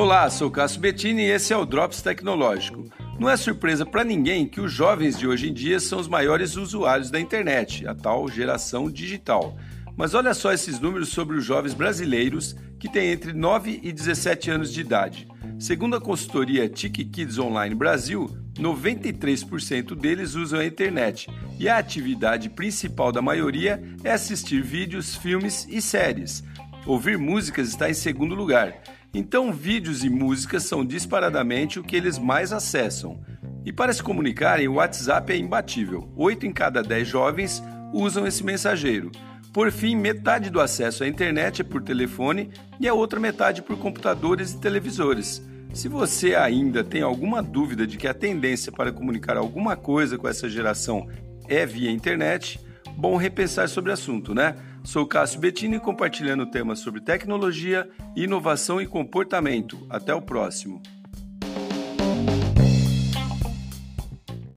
Olá, sou Cássio Bettini e esse é o Drops Tecnológico. Não é surpresa para ninguém que os jovens de hoje em dia são os maiores usuários da internet, a tal geração digital. Mas olha só esses números sobre os jovens brasileiros que têm entre 9 e 17 anos de idade. Segundo a consultoria Tiki Kids Online Brasil, 93% deles usam a internet e a atividade principal da maioria é assistir vídeos, filmes e séries. Ouvir músicas está em segundo lugar então, vídeos e músicas são disparadamente o que eles mais acessam. E para se comunicarem, o WhatsApp é imbatível. 8 em cada 10 jovens usam esse mensageiro. Por fim, metade do acesso à internet é por telefone e a outra metade por computadores e televisores. Se você ainda tem alguma dúvida de que a tendência para comunicar alguma coisa com essa geração é via internet, bom repensar sobre o assunto, né? Sou Cássio Bettini compartilhando temas sobre tecnologia, inovação e comportamento. Até o próximo.